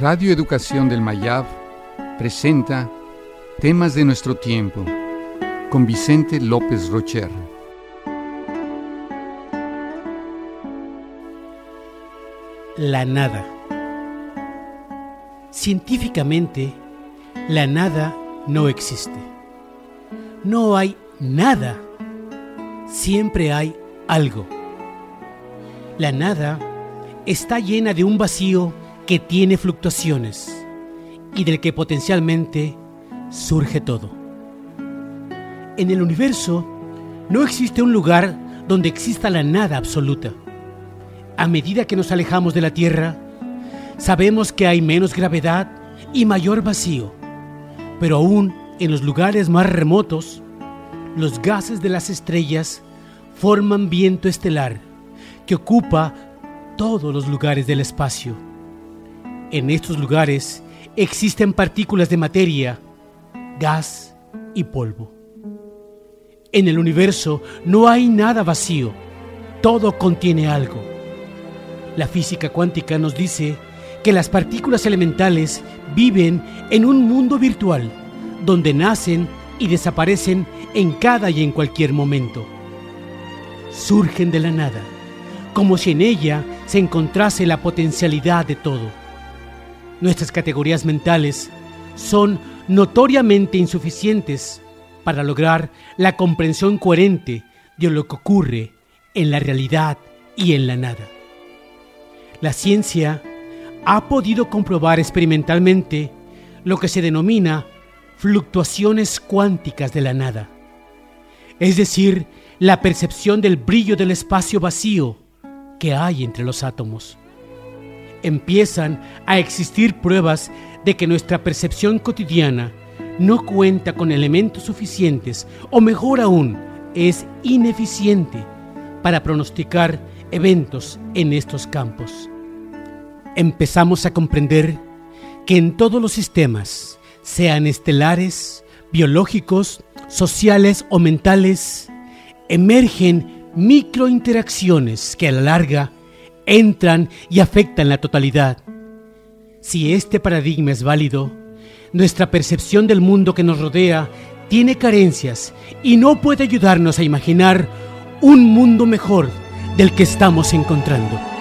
Radio Educación del Mayab presenta Temas de nuestro tiempo con Vicente López Rocher. La nada. Científicamente, la nada no existe. No hay nada. Siempre hay algo. La nada está llena de un vacío que tiene fluctuaciones y del que potencialmente surge todo. En el universo no existe un lugar donde exista la nada absoluta. A medida que nos alejamos de la Tierra, sabemos que hay menos gravedad y mayor vacío, pero aún en los lugares más remotos, los gases de las estrellas forman viento estelar que ocupa todos los lugares del espacio. En estos lugares existen partículas de materia, gas y polvo. En el universo no hay nada vacío, todo contiene algo. La física cuántica nos dice que las partículas elementales viven en un mundo virtual, donde nacen y desaparecen en cada y en cualquier momento. Surgen de la nada, como si en ella se encontrase la potencialidad de todo. Nuestras categorías mentales son notoriamente insuficientes para lograr la comprensión coherente de lo que ocurre en la realidad y en la nada. La ciencia ha podido comprobar experimentalmente lo que se denomina fluctuaciones cuánticas de la nada, es decir, la percepción del brillo del espacio vacío que hay entre los átomos. Empiezan a existir pruebas de que nuestra percepción cotidiana no cuenta con elementos suficientes o mejor aún, es ineficiente para pronosticar eventos en estos campos. Empezamos a comprender que en todos los sistemas, sean estelares, biológicos, sociales o mentales, emergen microinteracciones que a la larga entran y afectan la totalidad. Si este paradigma es válido, nuestra percepción del mundo que nos rodea tiene carencias y no puede ayudarnos a imaginar un mundo mejor del que estamos encontrando.